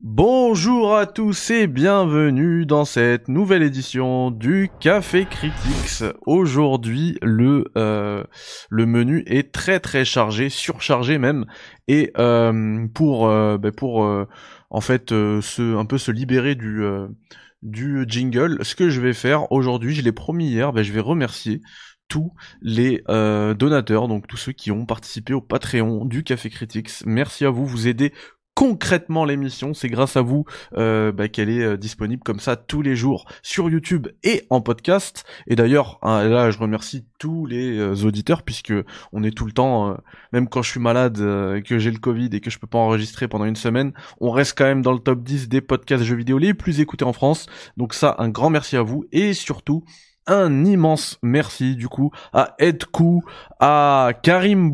Bonjour à tous et bienvenue dans cette nouvelle édition du Café Critics. Aujourd'hui, le euh, menu est très très chargé, surchargé même, et euh, pour euh, ben en fait se un peu se libérer du du jingle, ce que je vais faire aujourd'hui, je l'ai promis hier, ben je vais remercier tous les donateurs, donc tous ceux qui ont participé au Patreon du Café Critics. Merci à vous, vous aidez concrètement l'émission. C'est grâce à vous euh, bah, qu'elle est euh, disponible comme ça tous les jours sur YouTube et en podcast. Et d'ailleurs, hein, là, je remercie tous les euh, auditeurs puisque on est tout le temps, même quand je suis malade, que j'ai le Covid et que je peux pas enregistrer pendant une semaine, on reste quand même dans le top 10 des podcasts jeux vidéo les plus écoutés en France. Donc ça, un grand merci à vous et surtout un immense merci du coup à Edkou, à Karim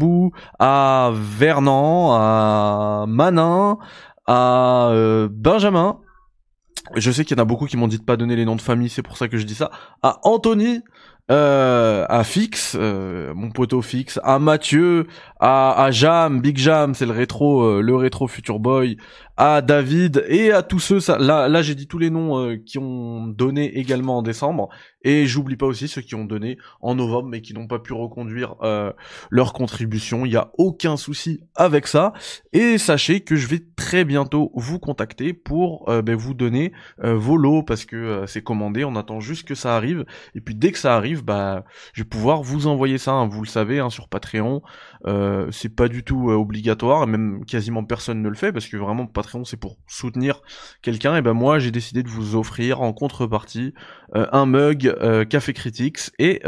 à Vernon, à Manin, à euh, Benjamin. Je sais qu'il y en a beaucoup qui m'ont dit de pas donner les noms de famille, c'est pour ça que je dis ça. À Anthony, euh, à Fix, euh, mon poteau Fix, à Mathieu, à, à Jam, Big Jam, c'est le rétro, euh, le rétro Future Boy, à David et à tous ceux. Ça, là, là, j'ai dit tous les noms euh, qui ont donné également en décembre et j'oublie pas aussi ceux qui ont donné en novembre mais qui n'ont pas pu reconduire euh, leur contribution. Il y a aucun souci avec ça et sachez que je vais très bientôt vous contacter pour ben, vous donner vos lots parce que c'est commandé. On attend juste que ça arrive et puis dès que ça arrive, bah, je vais pouvoir vous envoyer ça. Hein, vous le savez hein, sur Patreon. Euh, c'est pas du tout euh, obligatoire, même quasiment personne ne le fait parce que vraiment C'est pour soutenir quelqu'un. Et ben moi j'ai décidé de vous offrir en contrepartie euh, un mug Café Critics et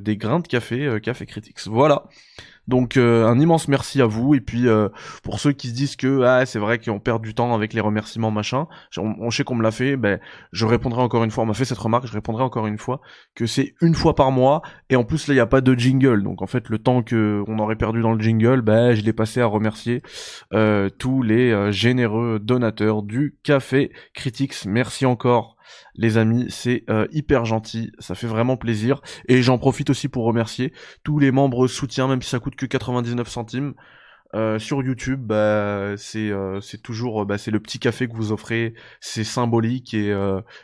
des grains de café Café Critics. Voilà. Donc euh, un immense merci à vous. Et puis euh, pour ceux qui se disent que ah c'est vrai qu'on perd du temps avec les remerciements machin, on, sait qu'on me l'a fait, ben je répondrai encore une fois, on m'a fait cette remarque, je répondrai encore une fois que c'est une fois par mois. Et en plus là il n'y a pas de jingle. Donc en fait le temps que on aurait perdu dans le jingle, ben je l'ai passé à remercier euh, tous les généreux donateurs du Café Critics. Merci encore les amis, c'est euh, hyper gentil, ça fait vraiment plaisir. Et j'en profite aussi pour remercier tous les membres soutien, même si ça coûte que 99 centimes. Euh, sur YouTube, bah, c'est euh, c'est toujours bah, c'est le petit café que vous offrez, c'est symbolique et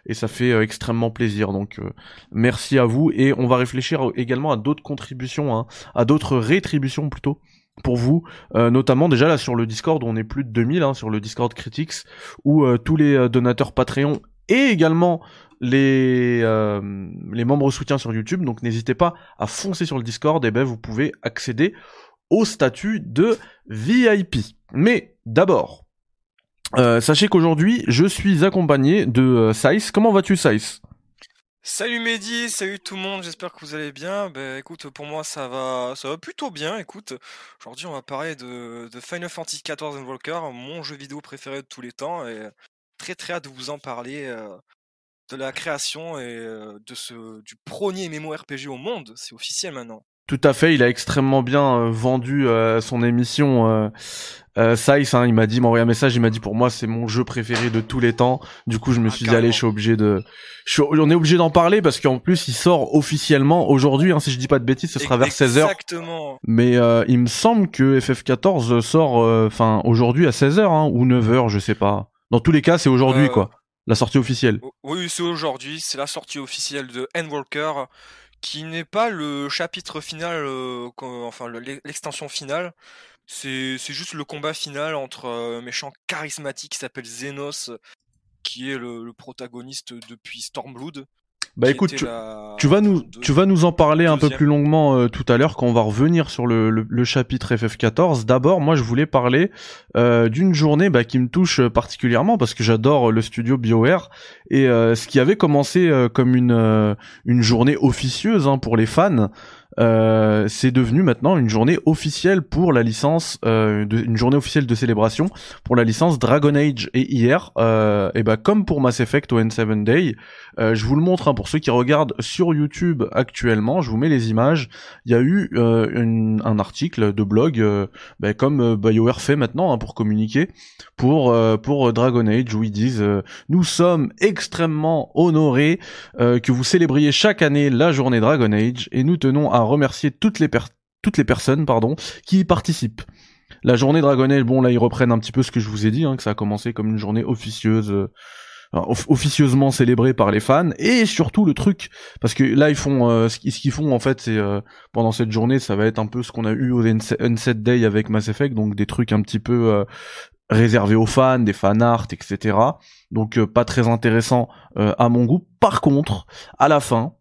et ça fait extrêmement plaisir. Donc merci à vous et on va réfléchir également à d'autres contributions, hein, à d'autres rétributions plutôt pour vous, notamment déjà là sur le Discord, on est plus de 2000 hein, sur le Discord Critics, où tous les donateurs Patreon et également les, euh, les membres soutien sur YouTube. Donc n'hésitez pas à foncer sur le Discord et ben vous pouvez accéder au statut de VIP. Mais d'abord, euh, sachez qu'aujourd'hui je suis accompagné de euh, Saïs. Comment vas-tu Saïs? Salut Mehdi, salut tout le monde, j'espère que vous allez bien. Ben écoute, pour moi ça va ça va plutôt bien. Écoute, aujourd'hui on va parler de, Final Fantasy XIV Walker, mon jeu vidéo préféré de tous les temps. Très très hâte de vous en parler de la création et de ce du premier MMORPG au monde. C'est officiel maintenant. Tout à fait, il a extrêmement bien vendu son émission. Euh, hein, il m'a dit, m'a envoyé un message, il m'a dit pour moi c'est mon jeu préféré de tous les temps. Du coup, je me ah, suis dit allez, je suis obligé de, on est obligé d'en parler parce qu'en plus il sort officiellement aujourd'hui. Hein, si je dis pas de bêtises, ce sera vers 16h. Exactement. Mais euh, il me semble que FF14 sort, enfin aujourd'hui à 16h hein, ou 9h, je sais pas. Dans tous les cas, c'est aujourd'hui, euh, quoi. La sortie officielle. Oui, c'est aujourd'hui. C'est la sortie officielle de Endwalker, qui n'est pas le chapitre final, euh, enfin l'extension finale. C'est juste le combat final entre un méchant charismatique qui s'appelle Zenos, qui est le protagoniste depuis Stormblood. Bah écoute, tu, vas nous, tu vas nous en parler un peu plus longuement euh, tout à l'heure quand on va revenir sur le, le, chapitre FF14. D'abord, moi je voulais parler euh, d'une journée bah, qui me touche particulièrement parce que j'adore le studio BioWare et euh, ce qui avait commencé comme une, une journée officieuse hein, pour les fans. Euh, c'est devenu maintenant une journée officielle pour la licence, euh, de, une journée officielle de célébration pour la licence Dragon Age. Et hier, euh, et bah comme pour Mass Effect au N7 Day, euh, je vous le montre hein, pour ceux qui regardent sur YouTube actuellement. Je vous mets les images. Il y a eu une, un article de blog, bah, comme BioWare fait maintenant hein, pour communiquer pour pour Dragon Age où ils disent nous sommes extrêmement honorés que vous célébriez chaque année la journée Dragon Age et nous tenons à remercier toutes les, toutes les personnes pardon, qui y participent. La journée Dragon Age, bon là ils reprennent un petit peu ce que je vous ai dit, hein, que ça a commencé comme une journée officieuse, euh, officieusement célébrée par les fans, et surtout le truc, parce que là ils font, euh, ce qu'ils font en fait, c'est euh, pendant cette journée, ça va être un peu ce qu'on a eu au Unset Day avec Mass Effect, donc des trucs un petit peu réservés aux fans, des fan art, etc. Donc pas très intéressant à mon goût. Par contre, à la fin, euh,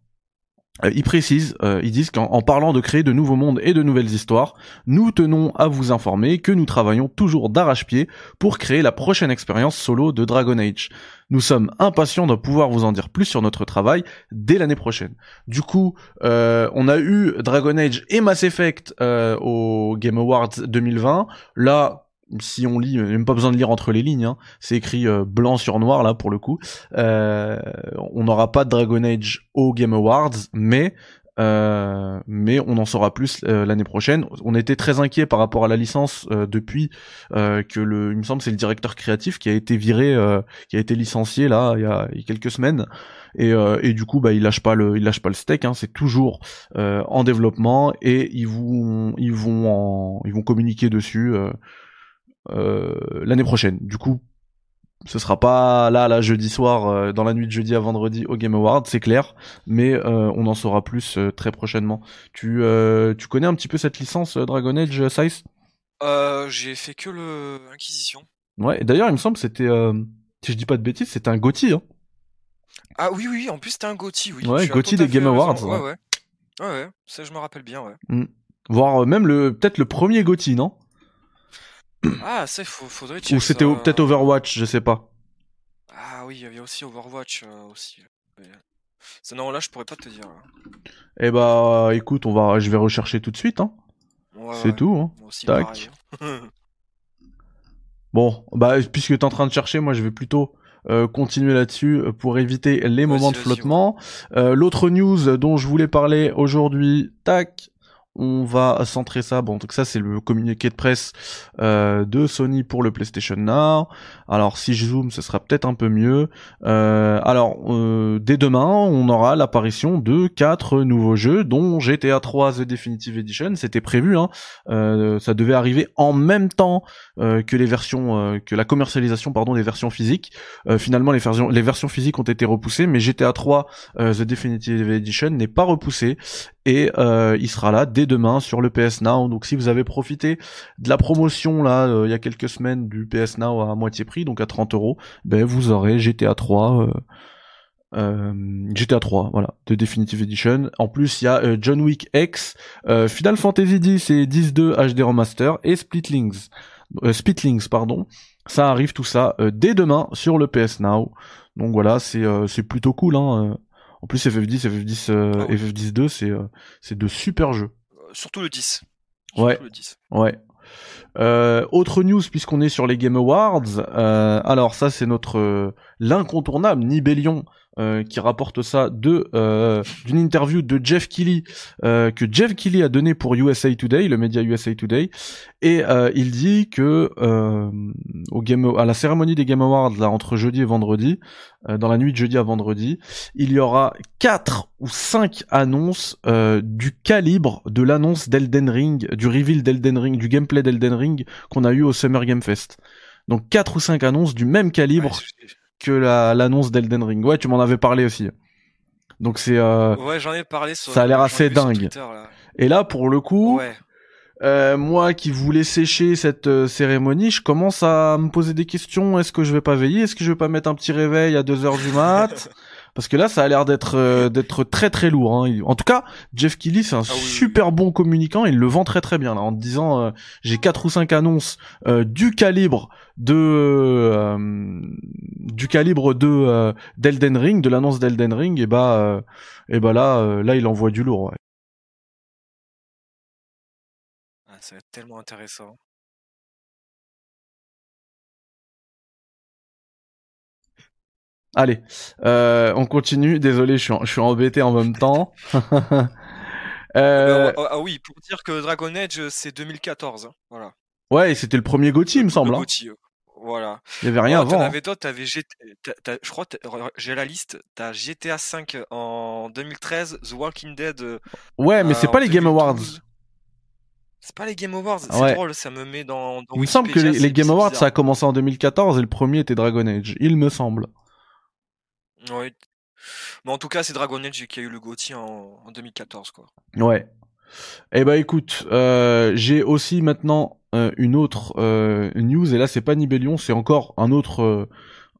ils précisent, euh, ils disent qu'en parlant de créer de nouveaux mondes et de nouvelles histoires, nous tenons à vous informer que nous travaillons toujours d'arrache-pied pour créer la prochaine expérience solo de Dragon Age. Nous sommes impatients de pouvoir vous en dire plus sur notre travail dès l'année prochaine. Du coup, euh, on a eu Dragon Age et Mass Effect au Game Awards 2020. Là, si on lit, même pas besoin de lire entre les lignes, hein. c'est écrit euh, blanc sur noir là pour le coup. Euh, on n'aura pas de Dragon Age au Game Awards, mais euh, mais on en saura plus l'année prochaine. On était très inquiet par rapport à la licence depuis que le, il me semble, c'est le directeur créatif qui a été viré, qui a été licencié là il y a, quelques semaines. Et, et, du coup bah il lâche pas le il lâche pas le steak hein, c'est toujours en développement et ils vont ils vont en, ils vont communiquer dessus euh, l'année prochaine. Du coup, ce sera pas là, là, jeudi soir, euh, dans la nuit de jeudi à vendredi au Game Award, c'est clair, mais euh, on en saura plus très prochainement. Tu, tu connais un petit peu cette licence Dragon Age, Size? J'ai fait que le Inquisition. Ouais, d'ailleurs, il me semble que c'était, si je dis pas de bêtises, c'était un Gotti. Hein. Ah oui, oui, en plus c'était un Gotti, oui. Ouais, Gotti des Game Awards. Ouais, ouais. Ouais, ouais, ça je me rappelle bien, ouais. Mm. Voire même le, peut-être le premier Gotti, non? Ah, ça, faudrait Ou c'était peut-être Overwatch, je sais pas. Ah oui, il y avait aussi Overwatch euh, aussi. Ça, non, là, je pourrais pas te dire. Eh bah, écoute, on va, je vais rechercher tout de suite. Hein. C'est tout. Hein. Tac. Hein. bon, bah, puisque tu es en train de chercher, moi, je vais plutôt euh, continuer là-dessus euh, pour éviter les moments de flottement. L'autre news dont je voulais parler aujourd'hui, tac, on va centrer ça. Bon, donc ça c'est le communiqué de presse euh, de Sony pour le PlayStation Now. Alors si je zoome, ce sera peut-être un peu mieux. Euh, alors euh, dès demain, on aura l'apparition de quatre nouveaux jeux, dont GTA 3 The Definitive Edition. C'était prévu, hein. ça devait arriver en même temps que les versions, que la commercialisation, pardon, des versions physiques. finalement, les versions, les versions physiques ont été repoussées, mais GTA 3 The Definitive Edition n'est pas repoussé et il sera là dès demain sur le PS Now. Donc si vous avez profité de la promotion là euh, il y a quelques semaines du PS Now à moitié prix, donc à 30 euros, ben vous aurez GTA 3. GTA 3, voilà, de Definitive Edition. En plus, il y a euh, John Wick X, euh, Final Fantasy X et 10-2 HD Remaster et Splitlings, Splitlings, pardon. Ça arrive tout ça dès demain sur le PS Now. Donc voilà, c'est c'est plutôt cool. Hein. En plus, FF10, FF10, ah FF10 2, c'est c'est de super jeux surtout le 10. ouais. Ouais. Euh, autre news puisqu'on est sur les Game Awards. Euh, alors ça c'est notre euh, l'incontournable Nibellion euh, qui rapporte ça de euh, d'une interview de Jeff Keighley euh, que Jeff Keighley a donné pour USA Today, le média USA Today, et il dit que au game à la cérémonie des Game Awards là entre jeudi et vendredi, dans la nuit de jeudi à vendredi, il y aura quatre ou cinq annonces du calibre de l'annonce d'Elden Ring, du reveal d'Elden Ring, du gameplay d'Elden Ring qu'on a eu au Summer Game Fest. Donc quatre ou cinq annonces du même calibre que l'annonce d'Elden Ring. Ouais, tu m'en avais parlé aussi. Donc c'est. Euh, ouais, j'en ai parlé. ça a l'air assez dingue. Et là, pour le coup, euh, moi qui voulais sécher cette euh, cérémonie, je commence à me poser des questions. Est-ce que je vais pas veiller? Est-ce que je vais pas mettre un petit réveil à 2 heures du mat? Parce que là, ça a l'air d'être euh, d'être très très lourd. Hein. En tout cas, Jeff Kelly, c'est un ah super bon communicant. Il le vend très très bien là, en disant euh, j'ai quatre ou cinq annonces euh, du calibre de du calibre de d'Elden Ring, de l'annonce d'Elden Ring. Et bah et bah là là, il envoie du lourd. Ouais. Ah, ça va être tellement intéressant. Allez, euh, on continue. Désolé, je suis, je suis embêté en même temps. Euh, ah, ah oui, pour dire que Dragon Age, c'est 2014. Hein, voilà. Ouais, c'était le premier Gauthier, il me semble. Hein. voilà. Il y avait rien avant. Hein. Avais d'autres, je crois, j'ai la liste. T'as GTA 5 en 2013, The Walking Dead. Ouais, mais c'est pas les Game Awards. C'est pas les Game Awards, c'est drôle, ça me met dans. il me semble que les, Game Awards, ça a commencé en 2014 et le premier était Dragon Age, il me semble. Oui. Mais en tout cas, c'est Dragon Age qui a eu le Gauthier en, 2014, quoi. Ouais. Eh ben écoute, euh, j'ai aussi maintenant euh, une autre euh, news et là c'est pas Nibellion, c'est encore un autre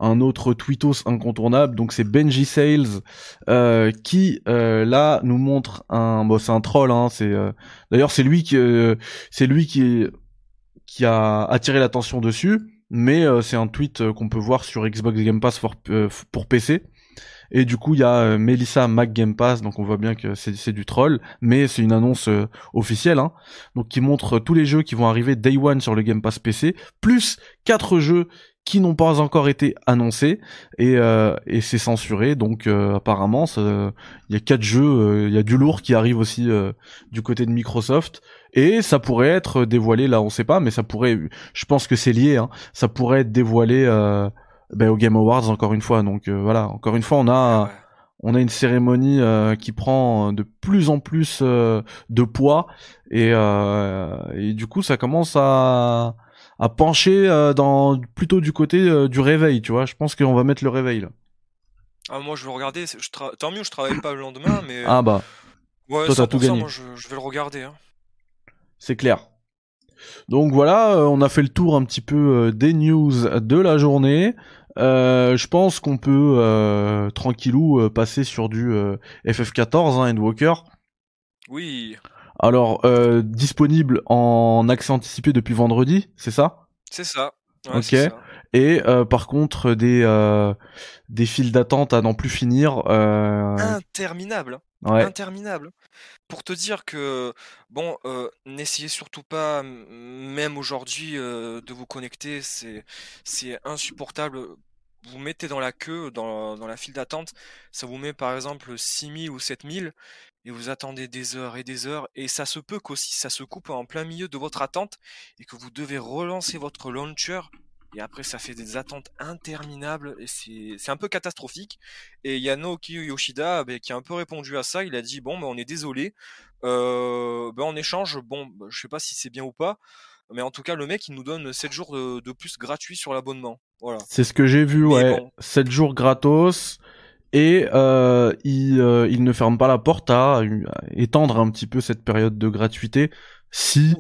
un autre tweetos incontournable. Donc c'est Benji Sales qui là nous montre un, bon c'est un troll. Hein, c'est d'ailleurs c'est lui qui c'est lui qui qui a attiré l'attention dessus. Mais c'est un tweet qu'on peut voir sur Xbox Game Pass pour, pour PC. Et du coup, il y a Melissa Mac Game Pass, donc on voit bien que c'est du troll, mais c'est une annonce officielle, hein, donc qui montre tous les jeux qui vont arriver Day One sur le Game Pass PC, plus quatre jeux qui n'ont pas encore été annoncés et, euh, et c'est censuré donc euh, apparemment il y a quatre jeux euh, il y a du lourd qui arrive aussi du côté de Microsoft et ça pourrait être dévoilé là on sait pas mais ça pourrait je pense que c'est lié hein, ça pourrait être dévoilé ben, au Game Awards encore une fois donc voilà encore une fois on a on a une cérémonie qui prend de plus en plus de poids et, et du coup ça commence à à pencher euh, dans plutôt du côté euh, du réveil, tu vois. Je pense qu'on va mettre le réveil là. Ah, moi je vais regarder, je tant mieux, je travaille pas le lendemain, mais. Ah bah. Ouais, Toi, tout gagné. Moi, je, vais le regarder. Hein. C'est clair. Donc voilà, euh, on a fait le tour un petit peu des news de la journée. je pense qu'on peut tranquillou passer sur du FF14 hein, Endwalker. Oui. Alors, euh, disponible en accès anticipé depuis vendredi, c'est ça? C'est ça. ok. Et euh, par contre, des euh, des files d'attente à n'en plus finir. Interminable. Interminable. Pour te dire que bon, n'essayez surtout pas, même aujourd'hui, de vous connecter. C'est c'est insupportable vous mettez dans la queue, dans, dans la file d'attente, ça vous met par exemple 6000 ou 7000, et vous attendez des heures et des heures, et ça se peut qu'aussi ça se coupe en plein milieu de votre attente, et que vous devez relancer votre launcher, et après ça fait des attentes interminables, et c'est un peu catastrophique. Et il y a Naoki Yoshida bah, qui a un peu répondu à ça, il a dit bon bah, on est désolé, euh, bah, en échange, bon bah, je sais pas si c'est bien ou pas, mais en tout cas le mec il nous donne 7 jours de, plus gratuits sur l'abonnement. Voilà. C'est ce que j'ai vu, ouais. 7 jours gratos et euh, il, euh, il, ne ferme pas la porte à, étendre un petit peu cette période de gratuité si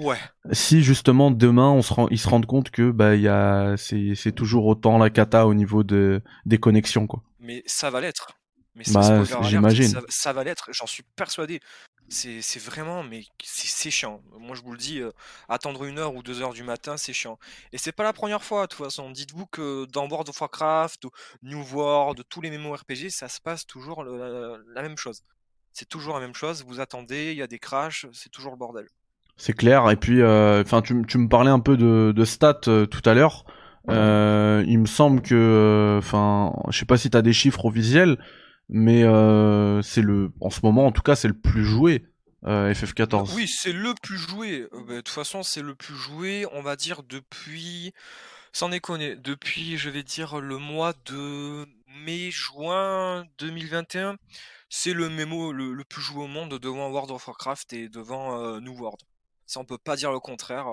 si justement demain on se rend, ils se rendent compte que bah il y a c'est c'est toujours autant la cata au niveau de des connexions quoi. Mais ça va l'être. Mais bah, j'imagine. Ça, ça, va l'être, j'en suis persuadé. C'est vraiment, mais c'est chiant. Moi, je vous le dis, euh, attendre une heure ou deux heures du matin, c'est chiant. Et c'est pas la première fois, de toute façon. Dites-vous que dans World of Warcraft, New World, tous les RPG ça se passe toujours la, même chose. C'est toujours la même chose. Vous attendez, il y a des crashs, c'est toujours le bordel. C'est clair. Et puis, euh, enfin, tu, tu, me parlais un peu de, de stats euh, tout à l'heure. il me semble que, enfin, je sais pas si tu as des chiffres officiels, mais euh, c'est le, en ce moment en tout cas, c'est le plus joué. Euh, FF14. Oui, c'est le plus joué. Euh, bah, de toute façon, c'est le plus joué, on va dire, depuis. Sans déconner, depuis, je vais dire, le mois de mai-juin 2021. C'est le mémo le, plus joué au monde devant World of Warcraft et devant New World. Ça, on peut pas dire le contraire.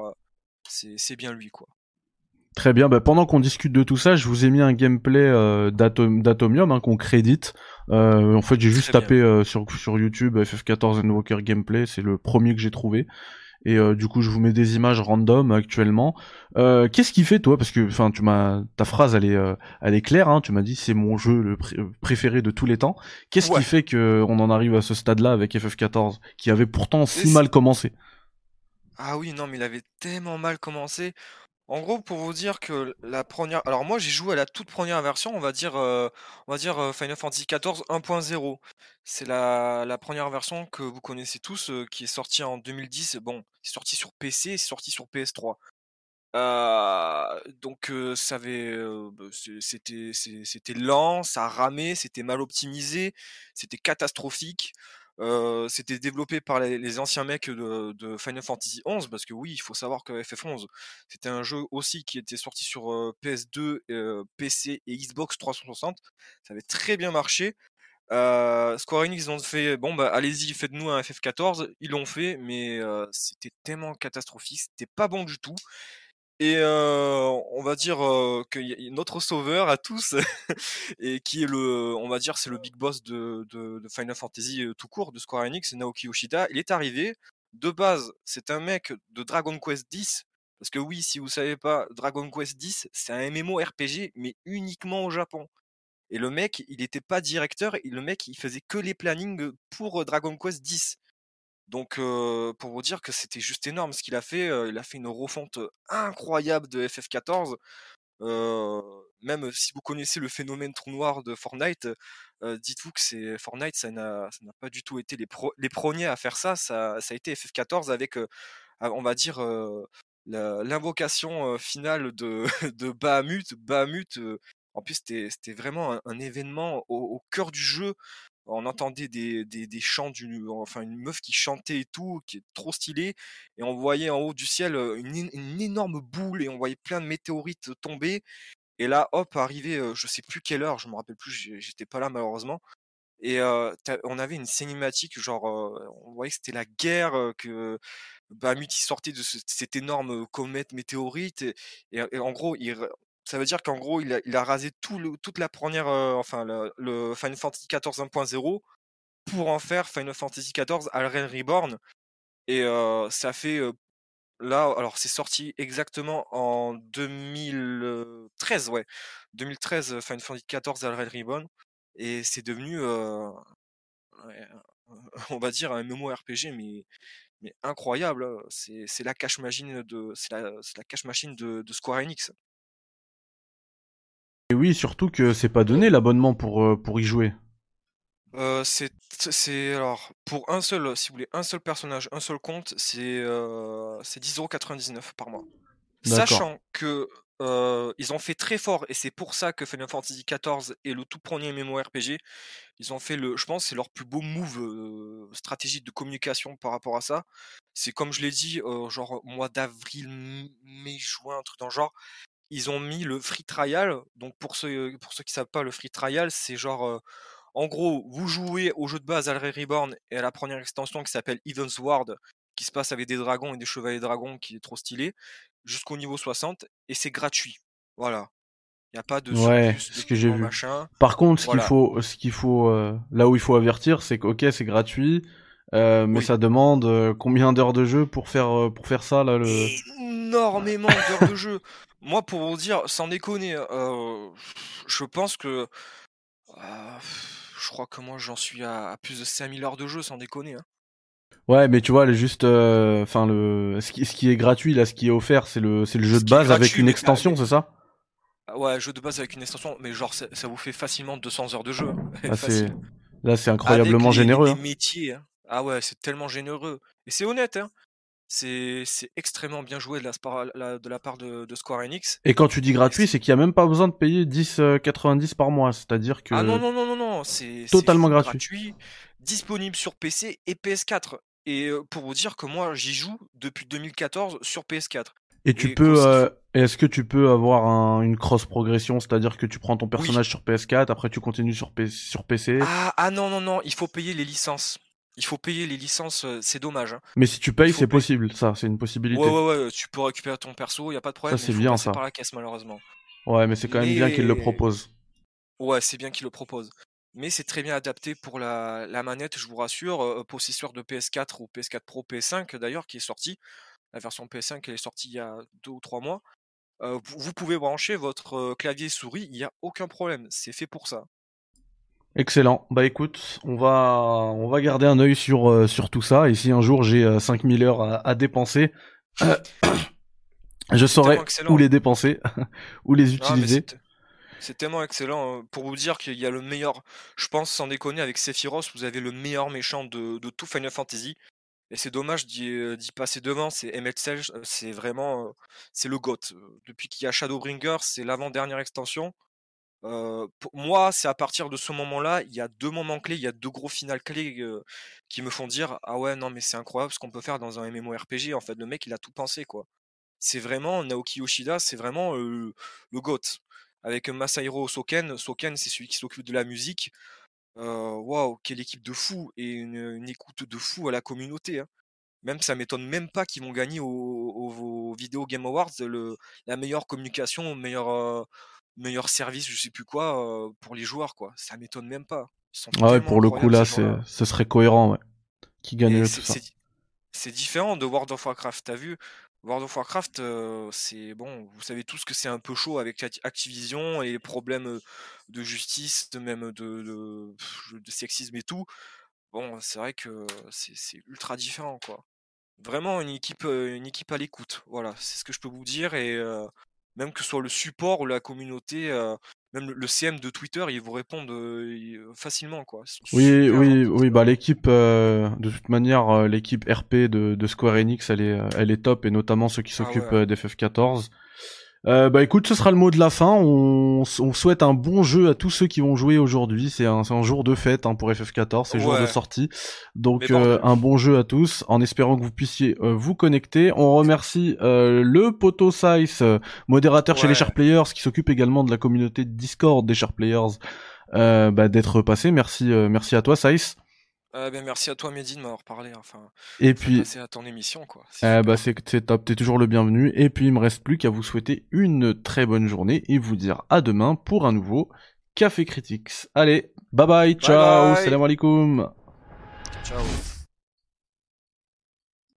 c'est bien lui, quoi. Très bien. Bah, pendant qu'on discute de tout ça, je vous ai mis un gameplay euh, d'Atomium hein, qu'on crédite. Euh, en fait, j'ai juste tapé euh, sur, sur YouTube FF14 Invoker Gameplay. C'est le premier que j'ai trouvé. Et euh, du coup, je vous mets des images random actuellement. Qu'est-ce qui fait toi? Parce que, enfin, tu m'as ta phrase, elle est, elle est claire. Hein, tu m'as dit c'est mon jeu le préféré de tous les temps. Qu'est-ce qui fait que on en arrive à ce stade-là avec FF14, qui avait pourtant si mal commencé? Ah oui, non, mais il avait tellement mal commencé. En gros, pour vous dire que la première alors moi j'ai joué à la toute première version, on va dire, euh, on va dire, euh, Final Fantasy XIV 1.0. C'est la la première version que vous connaissez tous, euh, qui est sortie en 2010. Bon, c'est sorti sur PC c'est sorti sur PS3. donc ça avait, bah, c'était c'était lent, ça ramait, c'était mal optimisé, c'était catastrophique. C'était développé par les, anciens mecs de, Final Fantasy XI, parce que oui, il faut savoir que FF11, c'était un jeu aussi qui était sorti sur PS2, PC et Xbox 360. Ça avait très bien marché. Square Enix ont fait bon bah allez-y faites-nous un FF14 ils l'ont fait mais c'était tellement catastrophique c'était pas bon du tout et on va dire que notre sauveur à tous et qui est le on va dire c'est le big boss de, Final Fantasy tout court de Square Enix Naoki Yoshida. Il est arrivé. De base c'est un mec de Dragon Quest X parce que oui si vous savez pas Dragon Quest X c'est un MMO RPG mais uniquement au Japon. Et le mec, il n'était pas directeur, et le mec, il faisait que les plannings pour Dragon Quest X. Donc, pour vous dire que c'était juste énorme ce qu'il a fait, il a fait une refonte incroyable de FF14. même si vous connaissez le phénomène trou noir de Fortnite, dites-vous que c'est Fortnite, ça n'a, pas du tout été les, premiers à faire ça. Ça, a été FF14 avec, on va dire, l'invocation finale de Bahamut. Bahamut, en plus, c'était vraiment un, événement au, cœur du jeu. On entendait des, des, chants d'une, enfin une meuf qui chantait et tout, qui est trop stylée. Et on voyait en haut du ciel une, énorme boule et on voyait plein de météorites tomber. Et là, hop, arrivé, je sais plus quelle heure, je me rappelle plus, j'étais pas là malheureusement. Et on avait une cinématique, genre, on voyait que c'était la guerre, que Bahamut sortait de cette énorme comète météorite. Et, en gros, il, ça veut dire qu'en gros, il a, rasé toute la première, enfin, le, Final Fantasy XIV 1.0 pour en faire Final Fantasy XIV Alren Reborn. Et ça fait là, alors c'est sorti exactement en 2013, ouais, 2013 Final Fantasy XIV Alren Reborn, et c'est devenu, on va dire un RPG mais mais incroyable. Hein. C'est la cache machine de, de Square Enix. Et oui, surtout que c'est pas donné l'abonnement pour, euh, pour y jouer. Euh, c'est alors pour un seul si vous voulez un seul personnage un seul compte c'est euh, c'est 10,99€ par mois. Sachant que euh, ils ont fait très fort et c'est pour ça que Final Fantasy XIV est le tout premier MMORPG ils ont fait le je pense c'est leur plus beau move stratégique de communication par rapport à ça. C'est comme je l'ai dit genre mois d'avril mai juin un truc dans le genre ils ont mis le free trial. Donc pour ceux, pour ceux qui savent pas, le free trial, c'est genre, en gros, vous jouez au jeu de base Alre Reborn et à la première extension qui s'appelle Eden's Ward, qui se passe avec des dragons et des chevaliers dragons, qui est trop stylé, jusqu'au niveau 60, et c'est gratuit. Voilà. Il n'y a pas de ouais, ce que j'ai vu. Machin. Par contre, ce qu'il faut, ce qu'il faut, là où il faut avertir, c'est que ok, c'est gratuit, mais ça demande combien d'heures de jeu pour faire pour faire ça là le énormément d'heures de jeu. Moi, pour vous dire, sans déconner, euh, je pense que. Euh, je crois que moi, j'en suis à, plus de 5000 heures de jeu, sans déconner. Hein. Ouais, mais tu vois, juste, euh, enfin le, ce qui, ce qui, est gratuit là, ce qui est offert, c'est le, c'est le jeu de base avec une extension, c'est ça? Ah Ouais, jeu de base avec une extension, mais genre ça, vous fait facilement 200 heures de jeu. Ah, là, c'est incroyablement généreux. Hein. métiers, hein. Ah ouais, c'est tellement généreux. Et c'est honnête, hein c'est extrêmement bien joué de la, de la part de, Square Enix. Et quand tu dis gratuit, c'est qu'il n'y a même pas besoin de payer 10,90 euh, par mois, c'est-à-dire que... Ah non, non, non, non, non, c'est totalement gratuit. Disponible sur PC et PS4. Et pour vous dire que moi, j'y joue depuis 2014 sur PS4. Et tu peux, euh, est-ce que tu peux avoir une cross progression, c'est-à-dire que tu prends ton personnage sur PS4, après tu continues sur, sur PC ah, ah non, non, non, il faut payer les licences. Il faut payer les licences, c'est dommage. Hein. Mais si tu payes, c'est possible, ça, c'est une possibilité. Ouais, ouais, ouais, tu peux récupérer ton perso, y a pas de problème. Ça, c'est bien, ça. par la caisse, malheureusement. Ouais, mais c'est quand même bien qu'il le propose. Ouais, c'est bien qu'il le propose. Mais c'est très bien adapté pour la, manette, je vous rassure. possesseur de PS4 ou PS4 Pro, PS5 d'ailleurs, qui est sorti. La version PS5, elle est sortie il y a deux ou trois mois. vous pouvez brancher votre clavier souris, il n'y a aucun problème. C'est fait pour ça. Excellent. Bah écoute, on va on va garder un œil sur euh, sur tout ça et si un jour j'ai 5000 euh, heures à, dépenser, je saurai où les dépenser, où les utiliser. C'est tellement excellent hein. pour vous dire qu'il y a le meilleur, je pense sans déconner avec Sephiroth, vous avez le meilleur méchant de, de tout Final Fantasy. Et c'est dommage d'y euh, passer devant, c'est Emmett c'est vraiment c'est le GOAT. Depuis qu'il y a Shadowbringer, c'est l'avant-dernière extension moi, c'est à partir de ce moment-là, il y a deux moments clés, il y a deux gros finales clés qui me font dire ah ouais non mais c'est incroyable ce qu'on peut faire dans un MMORPG. En fait, le mec il a tout pensé quoi. C'est vraiment Naoki Yoshida, c'est vraiment le GOAT. Avec Masahiro Soken, Soken c'est celui qui s'occupe de la musique. waouh, quelle équipe de fou et une, écoute de fou à la communauté. Hein. Même ça m'étonne même pas qu'ils vont gagner au, Video Game Awards le, la meilleure communication, meilleur, meilleur service, je sais plus quoi, pour les joueurs quoi. Ça m'étonne même pas. ouais, pour le coup là, ce serait cohérent, ouais. Qui gagne ça. C'est différent de World of Warcraft. T'as vu, World of Warcraft, c'est bon, vous savez tous que c'est un peu chaud avec Activision et les problèmes de justice, de même de, de, sexisme et tout. Bon, c'est vrai que c'est ultra différent, quoi. Vraiment une équipe, une équipe à l'écoute. Voilà, c'est ce que je peux vous dire. Et même que ce soit le support ou la communauté, même le, CM de Twitter, ils vous répondent facilement, quoi. Oui, oui, oui. Bah l'équipe, de toute manière, l'équipe RP de, Square Enix, elle est, elle est top, et notamment ceux qui ah s'occupent d'FF14. Euh, bah écoute, ce sera le mot de la fin. On, on, souhaite un bon jeu à tous ceux qui vont jouer aujourd'hui. C'est un, un, jour de fête hein, pour FF14, c'est jour de sortie. Donc euh, un bon jeu à tous, en espérant que vous puissiez euh, vous connecter. On remercie le Poto Size, modérateur chez les Sharp Players, qui s'occupe également de la communauté Discord des Sharp Players, bah, d'être passé. Merci, merci à toi Size. Euh, ben, merci à toi Mehdi de m'avoir parlé. Enfin, et puis, à ton émission quoi. Eh bah c'est top, t'es toujours le bienvenu. Et puis il me reste plus qu'à vous souhaiter une très bonne journée et vous dire à demain pour un nouveau Café Critics. Allez, bye bye, ciao, salam alaikum. Ciao.